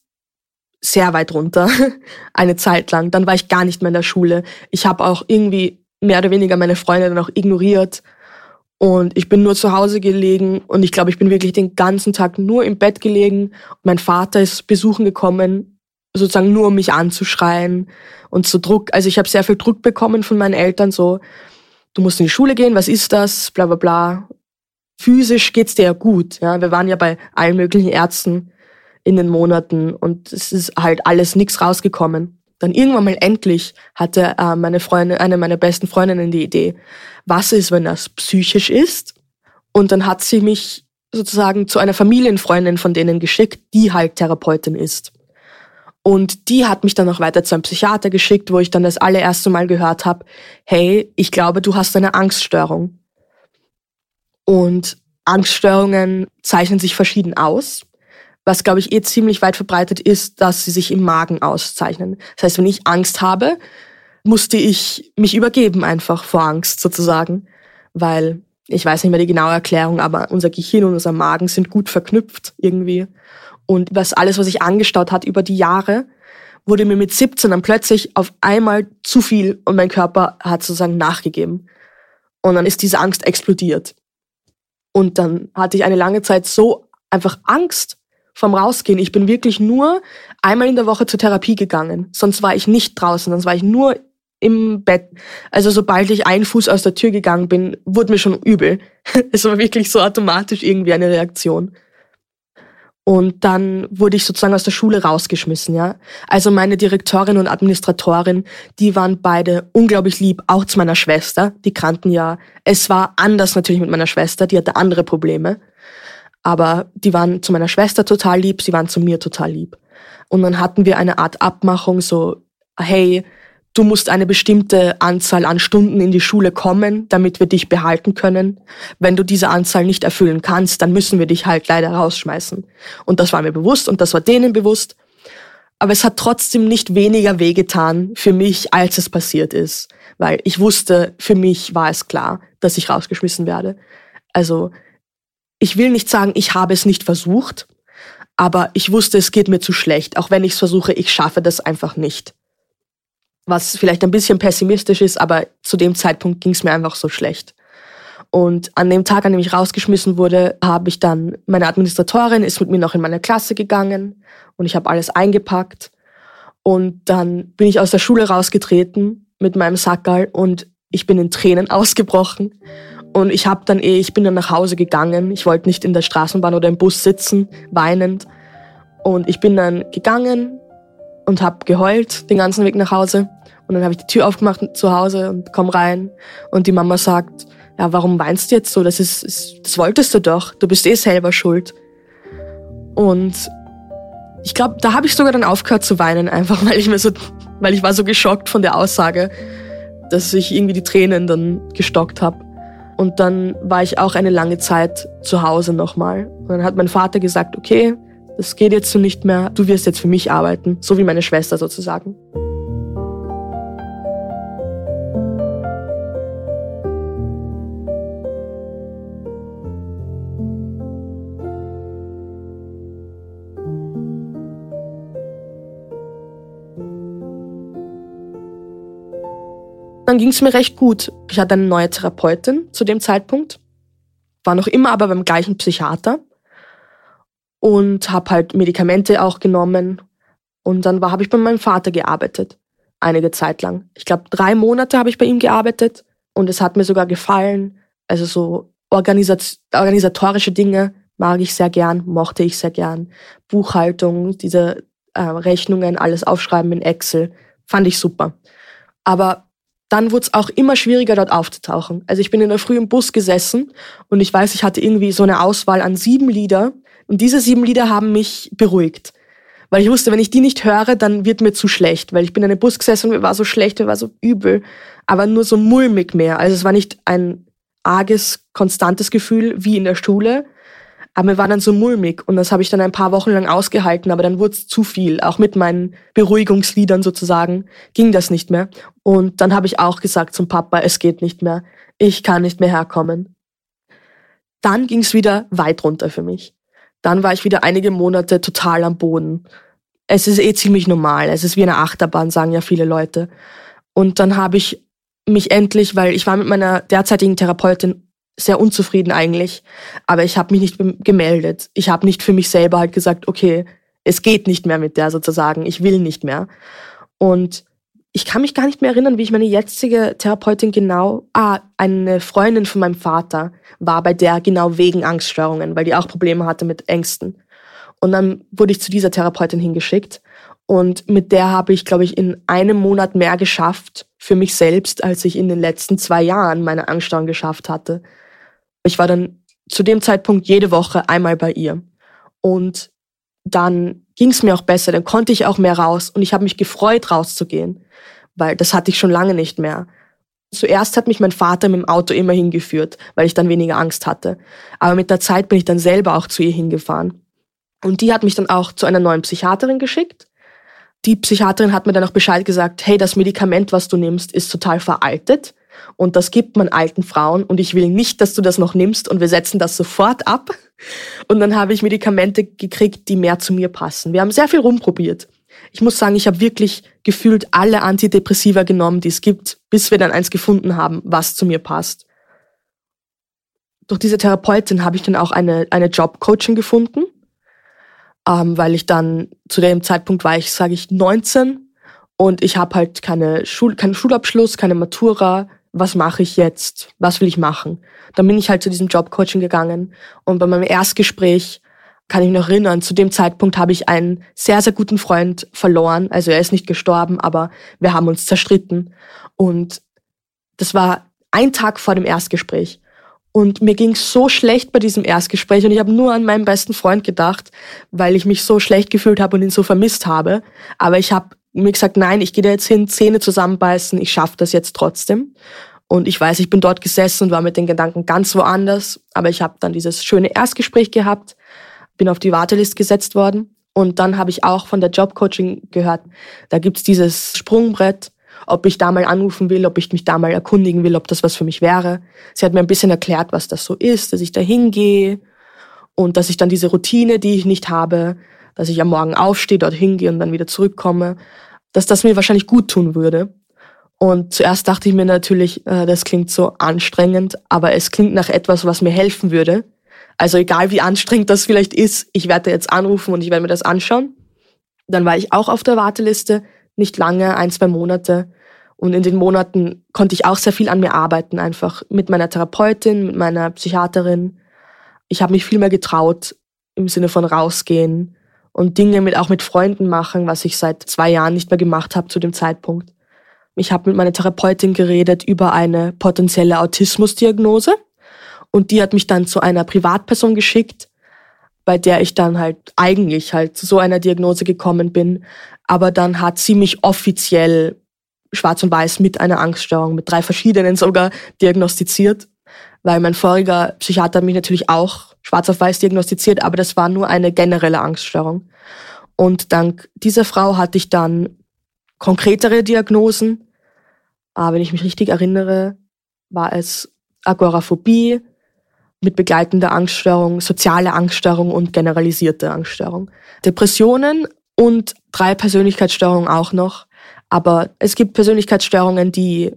sehr weit runter, *laughs* eine Zeit lang. Dann war ich gar nicht mehr in der Schule. Ich habe auch irgendwie mehr oder weniger meine Freunde dann auch ignoriert. Und ich bin nur zu Hause gelegen und ich glaube, ich bin wirklich den ganzen Tag nur im Bett gelegen. mein Vater ist besuchen gekommen sozusagen nur um mich anzuschreien und zu Druck. Also ich habe sehr viel Druck bekommen von meinen Eltern, so, du musst in die Schule gehen, was ist das, bla bla bla. Physisch geht's dir ja gut. Ja, wir waren ja bei allen möglichen Ärzten in den Monaten und es ist halt alles nichts rausgekommen. Dann irgendwann mal endlich hatte äh, meine Freundin, eine meiner besten Freundinnen die Idee, was ist, wenn das psychisch ist? Und dann hat sie mich sozusagen zu einer Familienfreundin von denen geschickt, die halt Therapeutin ist. Und die hat mich dann noch weiter zu einem Psychiater geschickt, wo ich dann das allererste Mal gehört habe, hey, ich glaube, du hast eine Angststörung. Und Angststörungen zeichnen sich verschieden aus. Was, glaube ich, eh ziemlich weit verbreitet ist, dass sie sich im Magen auszeichnen. Das heißt, wenn ich Angst habe, musste ich mich übergeben einfach vor Angst sozusagen, weil ich weiß nicht mehr die genaue Erklärung, aber unser Gehirn und unser Magen sind gut verknüpft irgendwie. Und was alles, was ich angestaut hat über die Jahre, wurde mir mit 17 dann plötzlich auf einmal zu viel und mein Körper hat sozusagen nachgegeben. Und dann ist diese Angst explodiert. Und dann hatte ich eine lange Zeit so einfach Angst vom Rausgehen. Ich bin wirklich nur einmal in der Woche zur Therapie gegangen. Sonst war ich nicht draußen, sonst war ich nur im Bett. Also sobald ich einen Fuß aus der Tür gegangen bin, wurde mir schon übel. *laughs* Es war wirklich so automatisch irgendwie eine Reaktion. Und dann wurde ich sozusagen aus der Schule rausgeschmissen, ja. Also meine Direktorin und Administratorin, die waren beide unglaublich lieb, auch zu meiner Schwester. Die kannten ja, es war anders natürlich mit meiner Schwester, die hatte andere Probleme. Aber die waren zu meiner Schwester total lieb, sie waren zu mir total lieb. Und dann hatten wir eine Art Abmachung, so, hey, du musst eine bestimmte Anzahl an Stunden in die Schule kommen, damit wir dich behalten können. Wenn du diese Anzahl nicht erfüllen kannst, dann müssen wir dich halt leider rausschmeißen. Und das war mir bewusst und das war denen bewusst. Aber es hat trotzdem nicht weniger wehgetan für mich, als es passiert ist. Weil ich wusste, für mich war es klar, dass ich rausgeschmissen werde. Also, ich will nicht sagen, ich habe es nicht versucht, aber ich wusste, es geht mir zu schlecht. Auch wenn ich es versuche, ich schaffe das einfach nicht was vielleicht ein bisschen pessimistisch ist, aber zu dem Zeitpunkt ging es mir einfach so schlecht. Und an dem Tag, an dem ich rausgeschmissen wurde, habe ich dann, meine Administratorin ist mit mir noch in meine Klasse gegangen und ich habe alles eingepackt. Und dann bin ich aus der Schule rausgetreten mit meinem Sackerl und ich bin in Tränen *laughs* ausgebrochen. Und ich habe dann eh, ich bin dann nach Hause gegangen. Ich wollte nicht in der Straßenbahn oder im Bus sitzen, weinend. Und ich bin dann gegangen und habe geheult den ganzen Weg nach Hause. Und dann habe ich die Tür aufgemacht zu Hause und komm rein. Und die Mama sagt, ja, warum weinst du jetzt so? Das ist, ist das wolltest du doch. Du bist eh selber schuld. Und ich glaube, da habe ich sogar dann aufgehört zu weinen, einfach *laughs* weil ich mir so, weil ich war so geschockt von der Aussage, dass ich irgendwie die Tränen dann gestockt habe. Und dann war ich auch eine lange Zeit zu Hause nochmal. Und dann hat mein Vater gesagt, okay, das geht jetzt so nicht mehr, du wirst jetzt für mich arbeiten, so wie meine Schwester sozusagen. Dann ging es mir recht gut. Ich hatte eine neue Therapeutin zu dem Zeitpunkt, war noch immer aber beim gleichen Psychiater und habe halt Medikamente auch genommen. Und dann habe ich bei meinem Vater gearbeitet, einige Zeit lang. Ich glaube, drei Monate habe ich bei ihm gearbeitet und es hat mir sogar gefallen. Also so Organisat organisatorische Dinge mag ich sehr gern, mochte ich sehr gern. Buchhaltung, diese äh, Rechnungen, alles aufschreiben in Excel, fand ich super. Aber dann wurde es auch immer schwieriger, dort aufzutauchen. Also ich bin in der Früh im Bus gesessen und ich weiß, ich hatte irgendwie so eine Auswahl an sieben Lieder und diese sieben Lieder haben mich beruhigt. Weil ich wusste, wenn ich die nicht höre, dann wird mir zu schlecht. Weil ich bin in einem Bus gesessen und mir war so schlecht, mir war so übel. Aber nur so mulmig mehr. Also es war nicht ein arges, konstantes Gefühl wie in der Schule, aber mir war dann so mulmig und das habe ich dann ein paar Wochen lang ausgehalten, aber dann wurde es zu viel. Auch mit meinen Beruhigungsliedern sozusagen ging das nicht mehr. Und dann habe ich auch gesagt zum Papa, es geht nicht mehr. Ich kann nicht mehr herkommen. Dann ging es wieder weit runter für mich. Dann war ich wieder einige Monate total am Boden. Es ist eh ziemlich normal. Es ist wie eine Achterbahn, sagen ja viele Leute. Und dann habe ich mich endlich, weil ich war mit meiner derzeitigen Therapeutin sehr unzufrieden eigentlich. Aber ich habe mich nicht gemeldet. Ich habe nicht für mich selber halt gesagt, okay, es geht nicht mehr mit der sozusagen, ich will nicht mehr. Und ich kann mich gar nicht mehr erinnern, wie ich meine jetzige Therapeutin genau, ah, eine Freundin von meinem Vater war bei der genau wegen Angststörungen, weil die auch Probleme hatte mit Ängsten. Und dann wurde ich zu dieser Therapeutin hingeschickt und mit der habe ich, glaube ich, in einem Monat mehr geschafft für mich selbst, als ich in den letzten zwei Jahren meine Angststörung geschafft hatte. Ich war dann zu dem Zeitpunkt jede Woche einmal bei ihr. Und dann ging es mir auch besser, dann konnte ich auch mehr raus und ich habe mich gefreut, rauszugehen, weil das hatte ich schon lange nicht mehr. Zuerst hat mich mein Vater mit dem Auto immer hingeführt, weil ich dann weniger Angst hatte. Aber mit der Zeit bin ich dann selber auch zu ihr hingefahren. Und die hat mich dann auch zu einer neuen Psychiaterin geschickt. Die Psychiaterin hat mir dann auch Bescheid gesagt, hey, das Medikament, was du nimmst, ist total veraltet. Und das gibt man alten Frauen. Und ich will nicht, dass du das noch nimmst. Und wir setzen das sofort ab. Und dann habe ich Medikamente gekriegt, die mehr zu mir passen. Wir haben sehr viel rumprobiert. Ich muss sagen, ich habe wirklich gefühlt alle Antidepressiva genommen, die es gibt, bis wir dann eins gefunden haben, was zu mir passt. Durch diese Therapeutin habe ich dann auch eine, eine Jobcoaching gefunden, ähm, weil ich dann zu dem Zeitpunkt war ich, sage ich, 19 und ich habe halt keine Schul keinen Schulabschluss, keine Matura. Was mache ich jetzt? Was will ich machen? Dann bin ich halt zu diesem Jobcoaching gegangen und bei meinem Erstgespräch kann ich mich noch erinnern, zu dem Zeitpunkt habe ich einen sehr, sehr guten Freund verloren. Also er ist nicht gestorben, aber wir haben uns zerstritten. Und das war ein Tag vor dem Erstgespräch. Und mir ging so schlecht bei diesem Erstgespräch und ich habe nur an meinen besten Freund gedacht, weil ich mich so schlecht gefühlt habe und ihn so vermisst habe. Aber ich habe mir gesagt, nein, ich gehe da jetzt hin, Zähne zusammenbeißen, ich schaffe das jetzt trotzdem. Und ich weiß, ich bin dort gesessen und war mit den Gedanken ganz woanders. Aber ich habe dann dieses schöne Erstgespräch gehabt bin auf die Warteliste gesetzt worden. Und dann habe ich auch von der Jobcoaching gehört, da gibt's dieses Sprungbrett, ob ich da mal anrufen will, ob ich mich da mal erkundigen will, ob das was für mich wäre. Sie hat mir ein bisschen erklärt, was das so ist, dass ich da hingehe und dass ich dann diese Routine, die ich nicht habe, dass ich am Morgen aufstehe, dort hingehe und dann wieder zurückkomme, dass das mir wahrscheinlich gut tun würde. Und zuerst dachte ich mir natürlich, äh, das klingt so anstrengend, aber es klingt nach etwas, was mir helfen würde. Also egal wie anstrengend das vielleicht ist, ich werde jetzt anrufen und ich werde mir das anschauen. Dann war ich auch auf der Warteliste, nicht lange, ein, zwei Monate. Und in den Monaten konnte ich auch sehr viel an mir arbeiten, einfach mit meiner Therapeutin, mit meiner Psychiaterin. Ich habe mich viel mehr getraut im Sinne von rausgehen und Dinge mit auch mit Freunden machen, was ich seit zwei Jahren nicht mehr gemacht habe zu dem Zeitpunkt. Ich habe mit meiner Therapeutin geredet über eine potenzielle Autismusdiagnose und die hat mich dann zu einer Privatperson geschickt, bei der ich dann halt eigentlich halt zu so einer Diagnose gekommen bin. Aber dann hat sie mich offiziell schwarz und weiß mit einer Angststörung, mit drei verschiedenen sogar diagnostiziert. Weil mein voriger Psychiater mich natürlich auch schwarz auf weiß diagnostiziert, aber das war nur eine generelle Angststörung. Und dank dieser Frau hatte ich dann konkretere Diagnosen. Aber wenn ich mich richtig erinnere, war es Agoraphobie, mit begleitender Angststörung, soziale Angststörung und generalisierte Angststörung. Depressionen und drei Persönlichkeitsstörungen auch noch. Aber es gibt Persönlichkeitsstörungen, die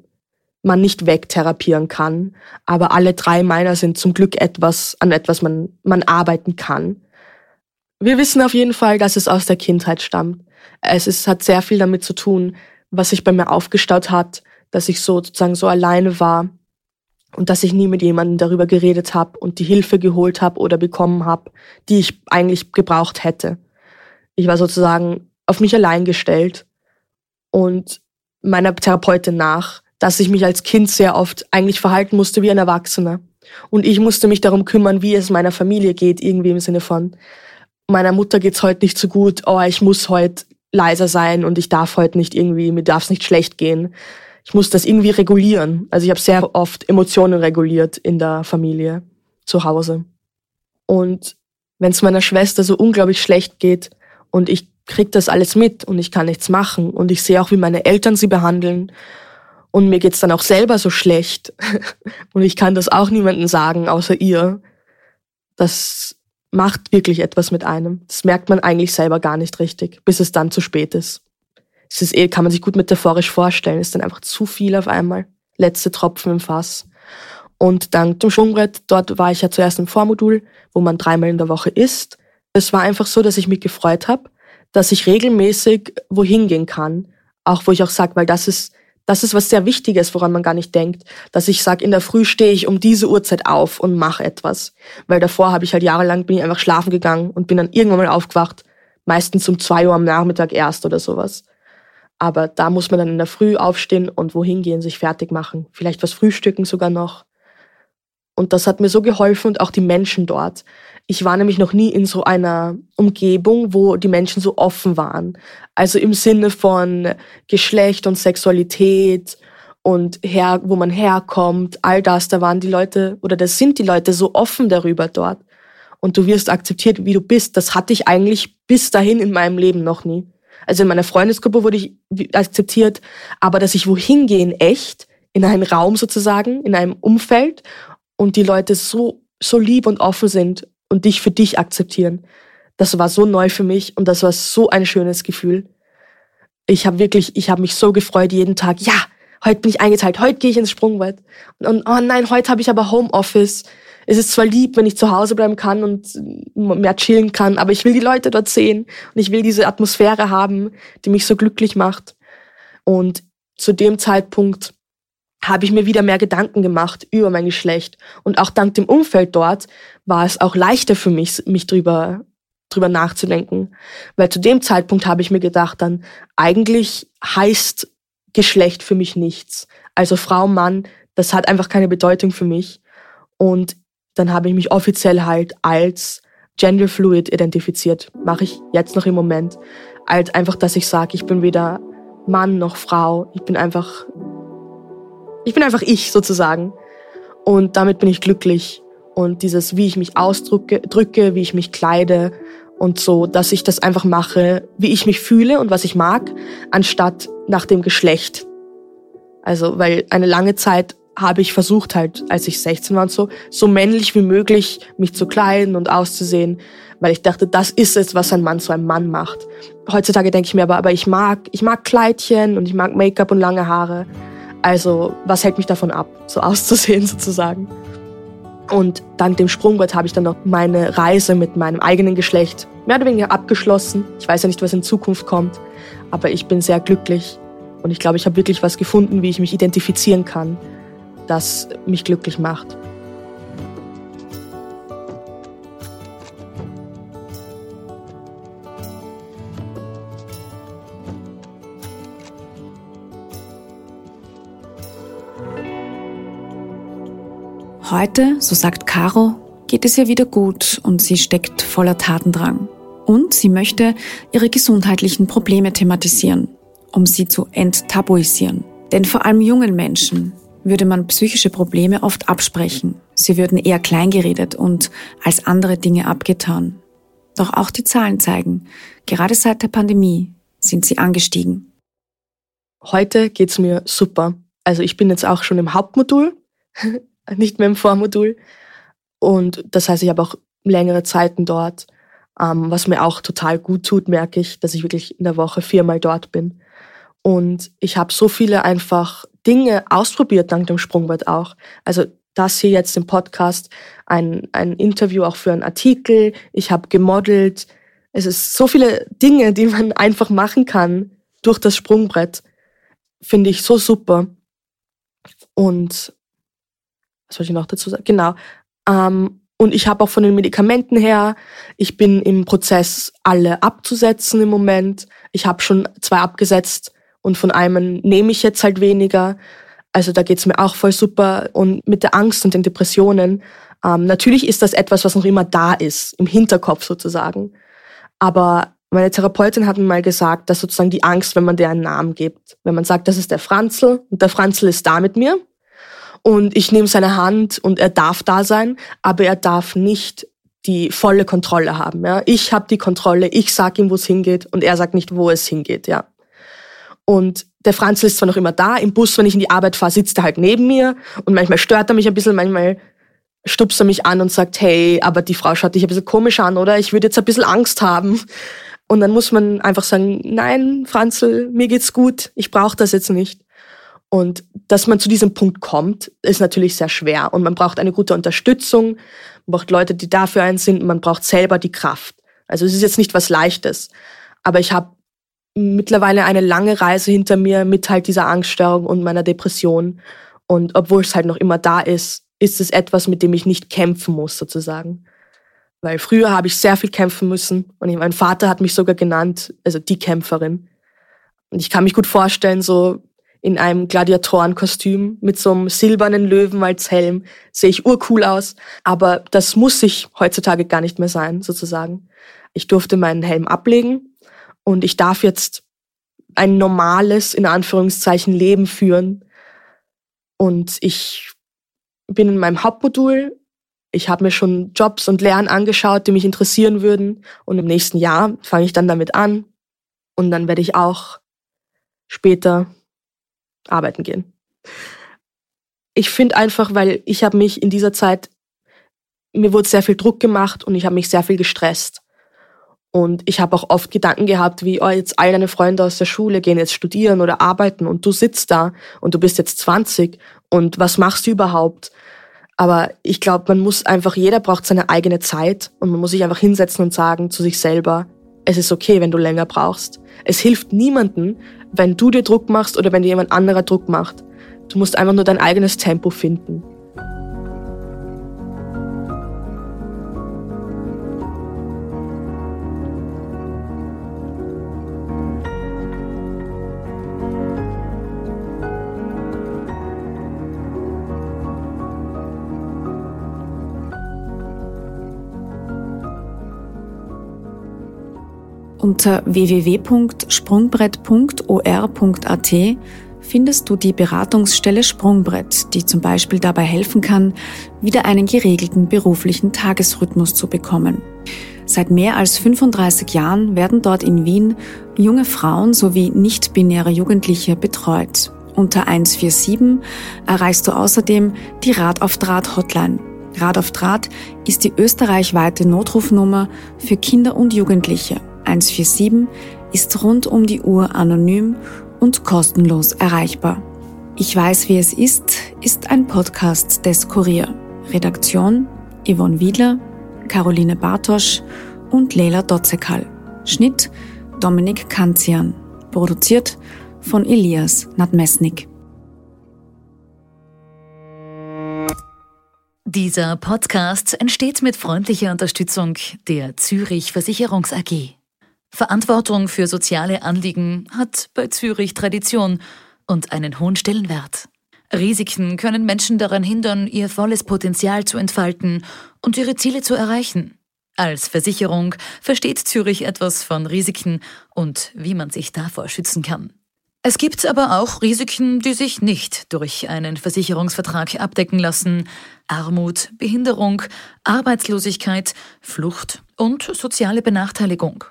man nicht wegtherapieren kann. Aber alle drei meiner sind zum Glück etwas, an etwas man, man arbeiten kann. Wir wissen auf jeden Fall, dass es aus der Kindheit stammt. Es ist, hat sehr viel damit zu tun, was sich bei mir aufgestaut hat, dass ich sozusagen so alleine war und dass ich nie mit jemandem darüber geredet habe und die Hilfe geholt habe oder bekommen habe, die ich eigentlich gebraucht hätte. Ich war sozusagen auf mich allein gestellt und meiner Therapeutin nach, dass ich mich als Kind sehr oft eigentlich verhalten musste wie ein Erwachsener. Und ich musste mich darum kümmern, wie es meiner Familie geht, irgendwie im Sinne von, meiner Mutter geht's heute nicht so gut, oh, ich muss heute leiser sein und ich darf heute nicht irgendwie, mir darf es nicht schlecht gehen ich muss das irgendwie regulieren. Also ich habe sehr oft Emotionen reguliert in der Familie, zu Hause. Und wenn es meiner Schwester so unglaublich schlecht geht und ich krieg das alles mit und ich kann nichts machen und ich sehe auch, wie meine Eltern sie behandeln und mir geht's dann auch selber so schlecht *laughs* und ich kann das auch niemandem sagen, außer ihr. Das macht wirklich etwas mit einem. Das merkt man eigentlich selber gar nicht richtig, bis es dann zu spät ist es ist eh, kann man sich gut metaphorisch vorstellen, ist dann einfach zu viel auf einmal. Letzte Tropfen im Fass. Und dann zum Schwungbrett, dort war ich ja zuerst im Vormodul, wo man dreimal in der Woche isst. Es war einfach so, dass ich mich gefreut habe, dass ich regelmäßig wohin gehen kann. Auch wo ich auch sage, weil das ist, das ist was sehr Wichtiges, woran man gar nicht denkt, dass ich sage, in der Früh stehe ich um diese Uhrzeit auf und mache etwas. Weil davor habe ich halt jahrelang, bin ich einfach schlafen gegangen und bin dann irgendwann mal aufgewacht, meistens um zwei Uhr am Nachmittag erst oder sowas. Aber da muss man dann in der Früh aufstehen und wohin gehen, sich fertig machen. Vielleicht was frühstücken sogar noch. Und das hat mir so geholfen und auch die Menschen dort. Ich war nämlich noch nie in so einer Umgebung, wo die Menschen so offen waren. Also im Sinne von Geschlecht und Sexualität und her, wo man herkommt, all das, da waren die Leute oder da sind die Leute so offen darüber dort. Und du wirst akzeptiert, wie du bist. Das hatte ich eigentlich bis dahin in meinem Leben noch nie. Also in meiner Freundesgruppe wurde ich akzeptiert, aber dass ich wohin gehe echt, in einen Raum sozusagen, in einem Umfeld und die Leute so, so lieb und offen sind und dich für dich akzeptieren. Das war so neu für mich und das war so ein schönes Gefühl. Ich habe wirklich, ich habe mich so gefreut jeden Tag. Ja, heute bin ich eingeteilt, heute gehe ich ins Sprungwald. Und, und oh nein, heute habe ich aber Homeoffice. Es ist zwar lieb, wenn ich zu Hause bleiben kann und mehr chillen kann, aber ich will die Leute dort sehen und ich will diese Atmosphäre haben, die mich so glücklich macht. Und zu dem Zeitpunkt habe ich mir wieder mehr Gedanken gemacht über mein Geschlecht. Und auch dank dem Umfeld dort war es auch leichter für mich, mich drüber, drüber nachzudenken. Weil zu dem Zeitpunkt habe ich mir gedacht dann, eigentlich heißt Geschlecht für mich nichts. Also Frau, Mann, das hat einfach keine Bedeutung für mich. Und dann habe ich mich offiziell halt als genderfluid identifiziert. Mache ich jetzt noch im Moment. Als einfach, dass ich sage, ich bin weder Mann noch Frau. Ich bin einfach ich bin einfach ich sozusagen. Und damit bin ich glücklich. Und dieses, wie ich mich ausdrücke, drücke, wie ich mich kleide und so, dass ich das einfach mache, wie ich mich fühle und was ich mag, anstatt nach dem Geschlecht. Also, weil eine lange Zeit habe ich versucht halt, als ich 16 war und so, so männlich wie möglich mich zu kleiden und auszusehen, weil ich dachte, das ist es, was ein Mann zu einem Mann macht. Heutzutage denke ich mir aber, aber ich mag, ich mag Kleidchen und ich mag Make-up und lange Haare. Also was hält mich davon ab, so *laughs* auszusehen sozusagen? Und dank dem Sprungbrett habe ich dann noch meine Reise mit meinem eigenen Geschlecht mehr oder weniger abgeschlossen. Ich weiß ja nicht, was in Zukunft kommt, aber ich bin sehr glücklich und ich glaube, ich habe wirklich was gefunden, wie ich mich identifizieren kann, das mich glücklich macht. Heute, so sagt Caro, geht es ihr wieder gut und sie steckt voller Tatendrang. Und sie möchte ihre gesundheitlichen Probleme thematisieren, um sie zu enttabuisieren. Denn vor allem jungen Menschen würde man psychische Probleme oft absprechen. Sie würden eher kleingeredet und als andere Dinge abgetan. Doch auch die Zahlen zeigen, gerade seit der Pandemie sind sie angestiegen. Heute geht's mir super. Also ich bin jetzt auch schon im Hauptmodul *laughs* nicht mehr im Vormodul. Und das heißt, ich habe auch längere Zeiten dort, ähm, was mir auch total gut tut, merke ich, dass ich wirklich in der Woche viermal dort bin. Und ich habe so viele einfach Dinge ausprobiert dank dem Sprungbrett auch. Also das hier jetzt im Podcast, ein, ein Interview auch für einen Artikel. Ich habe gemodelt. Es ist so viele Dinge, die man *laughs* einfach machen kann durch das Sprungbrett. Finde ich so super. Und was soll ich noch dazu sagen? Genau. Ähm, und ich habe auch von den Medikamenten her, ich bin im Prozess, alle abzusetzen im Moment. Ich habe schon zwei abgesetzt und von einem nehme ich jetzt halt weniger. Also da geht's mir auch voll super. Und mit der Angst und den Depressionen, ähm, natürlich ist das etwas, was noch immer da ist, im Hinterkopf sozusagen. Aber meine Therapeutin hat mir mal gesagt, dass sozusagen die Angst, wenn man dir einen Namen gibt, wenn man sagt, das ist der Franzl und der Franzl ist da mit mir, und ich nehme seine Hand und er darf da sein, aber er darf nicht die volle Kontrolle haben. Ja? Ich habe die Kontrolle, ich sag ihm, wo es hingeht und er sagt nicht, wo es hingeht. Ja. Und der Franz ist zwar noch immer da, im Bus, wenn ich in die Arbeit fahre, sitzt er halt neben mir und manchmal stört er mich ein bisschen, manchmal stupst er mich an und sagt, hey, aber die Frau schaut dich ein bisschen komisch an, oder? Ich würde jetzt ein bisschen Angst haben. Und dann muss man einfach sagen, nein, Franzl, mir geht's gut, ich brauche das jetzt nicht. Und dass man zu diesem Punkt kommt, ist natürlich sehr schwer. Und man braucht eine gute Unterstützung, man braucht Leute, die dafür ein sind, man braucht selber die Kraft. Also es ist jetzt nicht was Leichtes. Aber ich habe mittlerweile eine lange Reise hinter mir mit halt dieser Angststörung und meiner Depression. Und obwohl es halt noch immer da ist, ist es etwas, mit dem ich nicht kämpfen muss, sozusagen. Weil früher habe ich sehr viel kämpfen müssen und mein Vater hat mich sogar genannt, also die Kämpferin. Und ich kann mich gut vorstellen, so in einem Gladiatorenkostüm mit so einem silbernen Löwen als Helm. Sehe ich urcool aus. Aber das muss ich heutzutage gar nicht mehr sein, sozusagen. Ich durfte meinen Helm ablegen und ich darf jetzt ein normales, in Anführungszeichen, Leben führen. Und ich bin in meinem Hauptmodul. Ich habe mir schon Jobs und Lernen angeschaut, die mich interessieren würden. Und im nächsten Jahr fange ich dann damit an. Und dann werde ich auch später arbeiten gehen. Ich finde einfach, weil ich habe mich in dieser Zeit, mir wurde sehr viel Druck gemacht und ich habe mich sehr viel gestresst. Und ich habe auch oft Gedanken gehabt, wie, oh, jetzt all deine Freunde aus der Schule gehen jetzt studieren oder arbeiten und du sitzt da und du bist jetzt 20 und was machst du überhaupt? Aber ich glaube, man muss einfach, jeder braucht seine eigene Zeit und man muss sich einfach hinsetzen und sagen zu sich selber, es ist okay, wenn du länger brauchst. Es hilft niemanden, wenn du dir Druck machst oder wenn dir jemand anderer Druck macht. Du musst einfach nur dein eigenes Tempo finden. Unter www.sprungbrett.or.at findest du die Beratungsstelle Sprungbrett, die zum Beispiel dabei helfen kann, wieder einen geregelten beruflichen Tagesrhythmus zu bekommen. Seit mehr als 35 Jahren werden dort in Wien junge Frauen sowie nicht-binäre Jugendliche betreut. Unter 147 erreichst du außerdem die Rad auf Draht Hotline. Rad auf Draht ist die österreichweite Notrufnummer für Kinder und Jugendliche 147 ist rund um die Uhr anonym und kostenlos erreichbar. Ich weiß, wie es ist, ist ein Podcast des Kurier. Redaktion Yvonne Wiedler, Caroline Bartosch und Leila Dotzekal. Schnitt Dominik Kanzian. Produziert von Elias Nadmesnik. Dieser Podcast entsteht mit freundlicher Unterstützung der Zürich Versicherungs AG. Verantwortung für soziale Anliegen hat bei Zürich Tradition und einen hohen Stellenwert. Risiken können Menschen daran hindern, ihr volles Potenzial zu entfalten und ihre Ziele zu erreichen. Als Versicherung versteht Zürich etwas von Risiken und wie man sich davor schützen kann. Es gibt aber auch Risiken, die sich nicht durch einen Versicherungsvertrag abdecken lassen. Armut, Behinderung, Arbeitslosigkeit, Flucht und soziale Benachteiligung.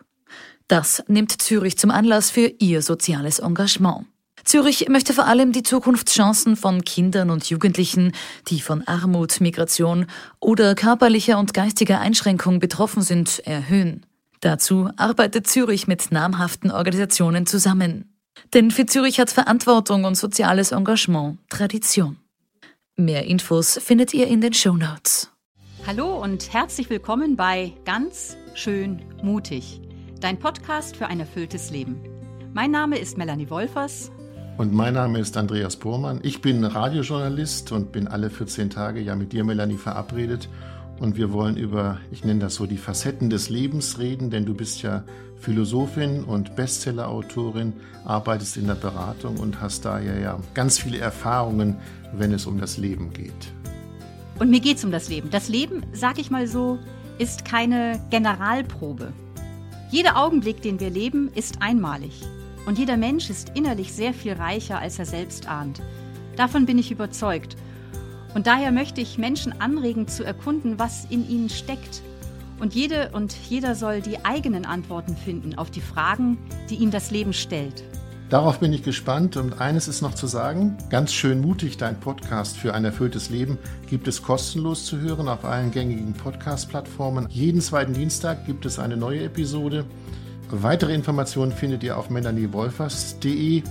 Das nimmt Zürich zum Anlass für ihr soziales Engagement. Zürich möchte vor allem die Zukunftschancen von Kindern und Jugendlichen, die von Armut, Migration oder körperlicher und geistiger Einschränkung betroffen sind, erhöhen. Dazu arbeitet Zürich mit namhaften Organisationen zusammen. Denn für Zürich hat Verantwortung und soziales Engagement Tradition. Mehr Infos findet ihr in den Show Notes. Hallo und herzlich willkommen bei Ganz schön mutig dein Podcast für ein erfülltes Leben. Mein Name ist Melanie Wolfers. Und mein Name ist Andreas Bormann. Ich bin Radiojournalist und bin alle 14 Tage ja mit dir, Melanie, verabredet. Und wir wollen über, ich nenne das so, die Facetten des Lebens reden, denn du bist ja Philosophin und Bestsellerautorin, arbeitest in der Beratung und hast da ja, ja ganz viele Erfahrungen, wenn es um das Leben geht. Und mir geht es um das Leben. Das Leben, sag ich mal so, ist keine Generalprobe. Jeder Augenblick, den wir leben, ist einmalig. Und jeder Mensch ist innerlich sehr viel reicher, als er selbst ahnt. Davon bin ich überzeugt. Und daher möchte ich Menschen anregen, zu erkunden, was in ihnen steckt. Und jede und jeder soll die eigenen Antworten finden auf die Fragen, die ihm das Leben stellt. Darauf bin ich gespannt und eines ist noch zu sagen. Ganz schön mutig, dein Podcast für ein erfülltes Leben gibt es kostenlos zu hören auf allen gängigen Podcast-Plattformen. Jeden zweiten Dienstag gibt es eine neue Episode. Weitere Informationen findet ihr auf melaniewolfers.de.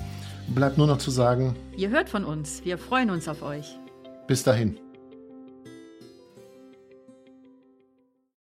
Bleibt nur noch zu sagen, ihr hört von uns. Wir freuen uns auf euch. Bis dahin.